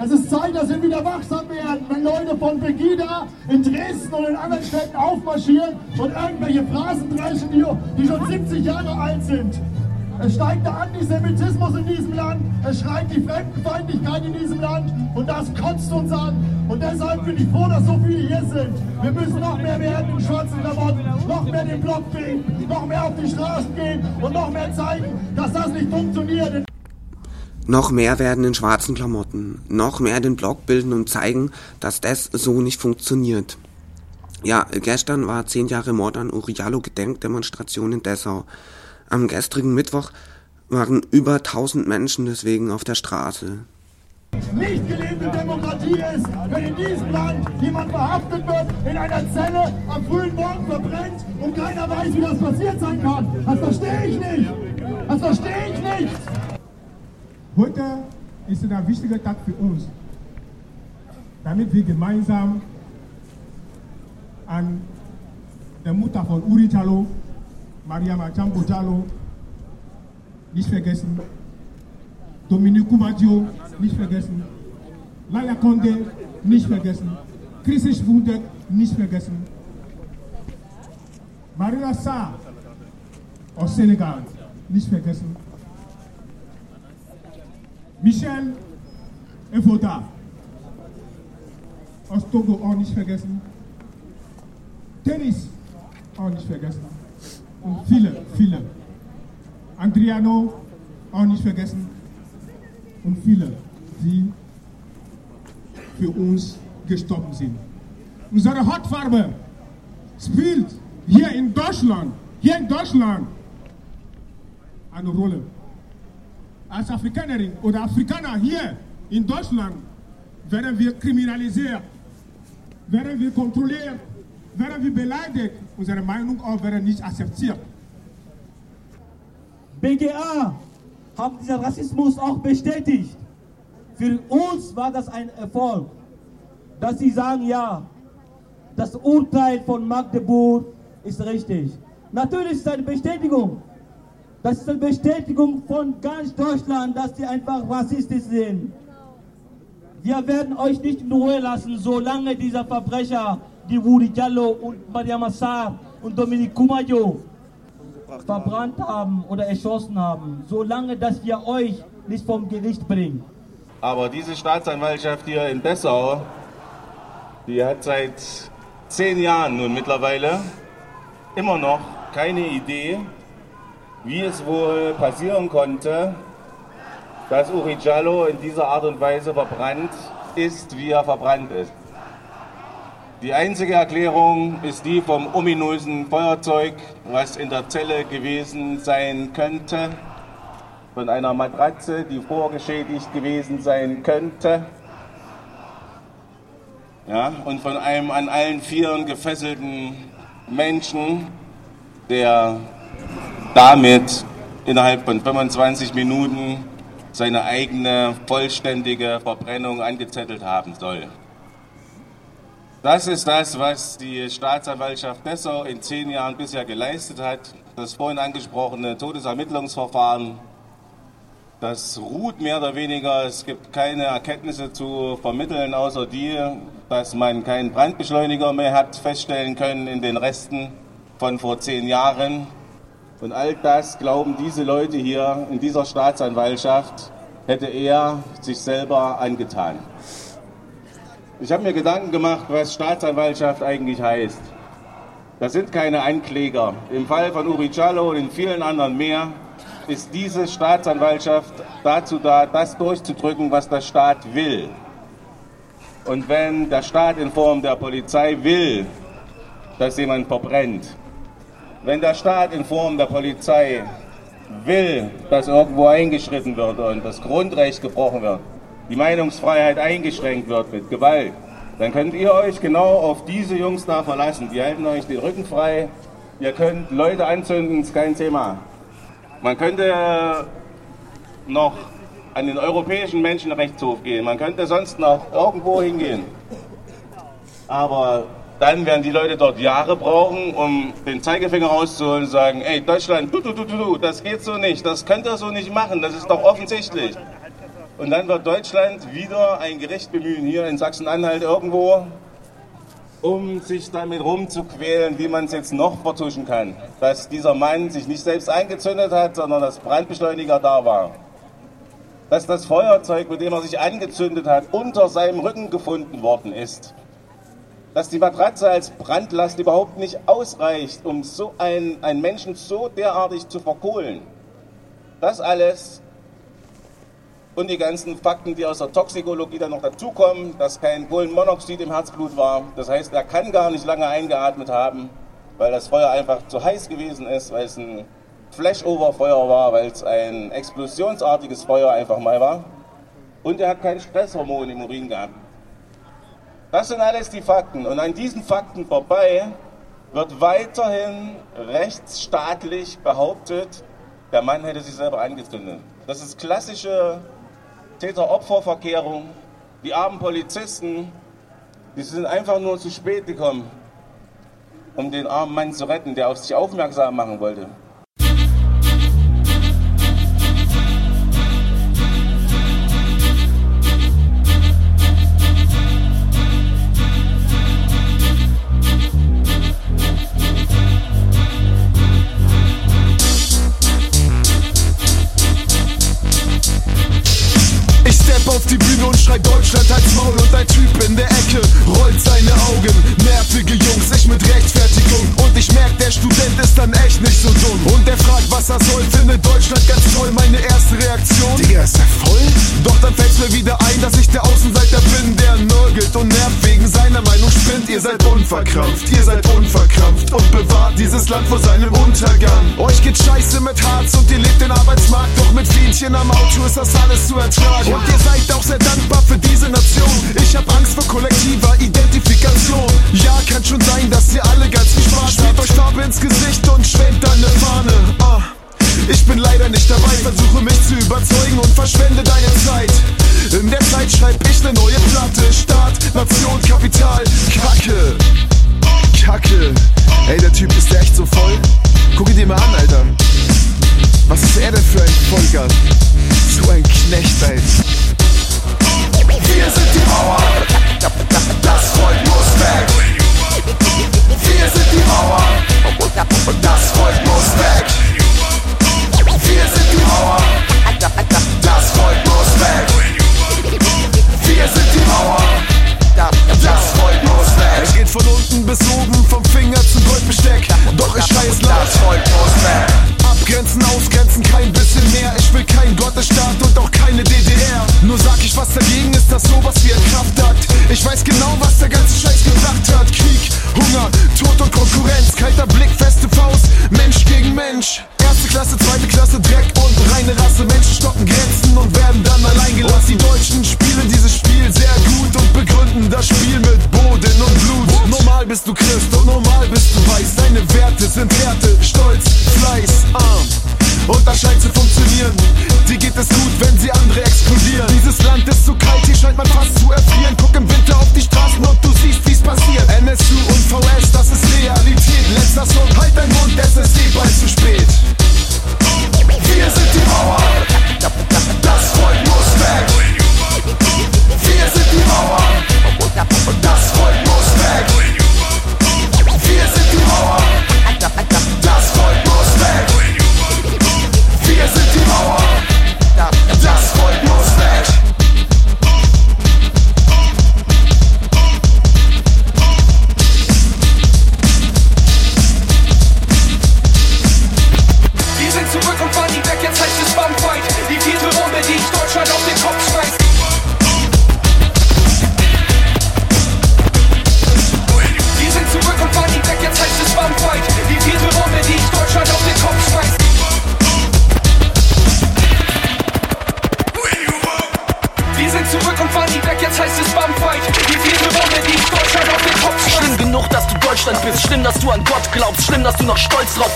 Es ist Zeit, dass wir wieder wachsam werden, wenn Leute von Pegida in Dresden und in anderen Städten aufmarschieren und irgendwelche Phrasen dreschen, die, die schon 70 Jahre alt sind. Es steigt der Antisemitismus in diesem Land, es schreit die Fremdenfeindlichkeit in diesem Land und das kotzt uns an. Und deshalb bin ich froh, dass so viele hier sind. Wir müssen noch mehr werden in schwarzen Klamotten, noch mehr den Block kriegen, noch mehr auf die Straßen gehen und noch mehr zeigen, dass das nicht funktioniert. Noch mehr werden in schwarzen Klamotten, noch mehr den Block bilden und zeigen, dass das so nicht funktioniert. Ja, gestern war zehn Jahre Mord an Uriallo Gedenkdemonstration in Dessau. Am gestrigen Mittwoch waren über 1000 Menschen deswegen auf der Straße. Nicht gelebte Demokratie ist, wenn in diesem Land jemand verhaftet wird, in einer Zelle am frühen Morgen verbrennt und keiner weiß, wie das passiert sein kann. Das verstehe ich nicht. Das verstehe ich nicht. Heute ist ein wichtiger Tag für uns, damit wir gemeinsam an der Mutter von Uri Chalo Mariam Achambo Diallo, nicht vergessen. Dominique Kumadio, nicht vergessen. Laya Konde, nicht vergessen. Christisch Wundek, nicht vergessen. Marina Sarr aus Senegal, nicht vergessen. Michel Evoda aus Togo, auch nicht vergessen. Tennis, auch nicht vergessen und viele, viele. Andriano, auch nicht vergessen, und viele, die für uns gestorben sind. Unsere Hautfarbe spielt hier in Deutschland, hier in Deutschland eine Rolle. Als Afrikanerin oder Afrikaner hier in Deutschland werden wir kriminalisiert, werden wir kontrolliert, werden wir beleidigt, unsere Meinung auch werden nicht akzeptiert. BGA haben diesen Rassismus auch bestätigt. Für uns war das ein Erfolg, dass sie sagen, ja, das Urteil von Magdeburg ist richtig. Natürlich ist es eine Bestätigung. Das ist eine Bestätigung von ganz Deutschland, dass sie einfach rassistisch sind. Wir werden euch nicht in Ruhe lassen, solange dieser Verbrecher die Wuri Diallo und Mariam Assar und Dominique Kumayo verbrannt haben oder erschossen haben, solange dass wir euch nicht vom Gericht bringen. Aber diese Staatsanwaltschaft hier in Dessau, die hat seit zehn Jahren nun mittlerweile immer noch keine Idee, wie es wohl passieren konnte, dass Uri Jallo in dieser Art und Weise verbrannt ist, wie er verbrannt ist. Die einzige Erklärung ist die vom ominösen Feuerzeug, was in der Zelle gewesen sein könnte, von einer Matratze, die vorgeschädigt gewesen sein könnte, ja, und von einem an allen Vieren gefesselten Menschen, der damit innerhalb von 25 Minuten seine eigene vollständige Verbrennung angezettelt haben soll. Das ist das, was die Staatsanwaltschaft Dessau in zehn Jahren bisher geleistet hat. Das vorhin angesprochene Todesermittlungsverfahren, das ruht mehr oder weniger. Es gibt keine Erkenntnisse zu vermitteln, außer die, dass man keinen Brandbeschleuniger mehr hat feststellen können in den Resten von vor zehn Jahren. Und all das glauben diese Leute hier in dieser Staatsanwaltschaft, hätte er sich selber angetan. Ich habe mir Gedanken gemacht, was Staatsanwaltschaft eigentlich heißt. Das sind keine Ankläger. Im Fall von Uri Cialo und in vielen anderen mehr ist diese Staatsanwaltschaft dazu da, das durchzudrücken, was der Staat will. Und wenn der Staat in Form der Polizei will, dass jemand verbrennt, wenn der Staat in Form der Polizei will, dass irgendwo eingeschritten wird und das Grundrecht gebrochen wird, die Meinungsfreiheit eingeschränkt wird mit Gewalt, dann könnt ihr euch genau auf diese Jungs da verlassen. Die halten euch den Rücken frei. Ihr könnt Leute anzünden, ist kein Thema. Man könnte noch an den Europäischen Menschenrechtshof gehen. Man könnte sonst noch irgendwo hingehen. Aber dann werden die Leute dort Jahre brauchen, um den Zeigefinger rauszuholen und sagen, ey Deutschland, du, du, du, du, das geht so nicht, das könnt ihr so nicht machen, das ist doch offensichtlich. Und dann wird Deutschland wieder ein Gericht bemühen, hier in Sachsen-Anhalt irgendwo, um sich damit rumzuquälen, wie man es jetzt noch vertuschen kann. Dass dieser Mann sich nicht selbst eingezündet hat, sondern dass Brandbeschleuniger da war. Dass das Feuerzeug, mit dem er sich angezündet hat, unter seinem Rücken gefunden worden ist. Dass die Matratze als Brandlast überhaupt nicht ausreicht, um so einen, einen Menschen so derartig zu verkohlen. Das alles und die ganzen Fakten, die aus der Toxikologie dann noch dazukommen, dass kein Kohlenmonoxid im Herzblut war. Das heißt, er kann gar nicht lange eingeatmet haben, weil das Feuer einfach zu heiß gewesen ist, weil es ein Flashover-Feuer war, weil es ein explosionsartiges Feuer einfach mal war. Und er hat kein Stresshormon im Urin gehabt. Das sind alles die Fakten. Und an diesen Fakten vorbei wird weiterhin rechtsstaatlich behauptet, der Mann hätte sich selber angezündet. Das ist klassische Täter-Opfer-Verkehrung. Die armen Polizisten, die sind einfach nur zu spät gekommen, um den armen Mann zu retten, der auf sich aufmerksam machen wollte. Was er soll, findet Deutschland ganz toll. Meine erste Reaktion, Digga, ist er voll? Doch dann fällt's mir wieder ein, dass ich der Außenseiter bin, der nörgelt und nervt wegen seiner Meinung spinnt. Ihr seid unverkrampft, ihr seid unverkrampft und bewahrt dieses Land vor seinem Untergang. Euch geht scheiße mit Harz und ihr lebt den Arbeitsmarkt, doch mit Fähnchen am Auto ist das alles zu ertragen. Und ihr seid auch sehr dankbar für diese Nation. Ich hab Angst vor kollektiver Identifikation. Ja, kann schon sein, dass ihr alle ganz viel Spaß habt. euch Farbe ins Gesicht und schwenkt dann ne Fahne. Ah. Ich bin leider nicht dabei, versuche mich zu überzeugen und verschwende deine Zeit. In der Zeit schreib ich sind Härte, Stolz, Fleiß arm. Und das scheint zu funktionieren. Dir geht es gut, wenn sie andere exkludieren. Dieses Land ist so kalt, Schlimm, dass du noch stolz drauf.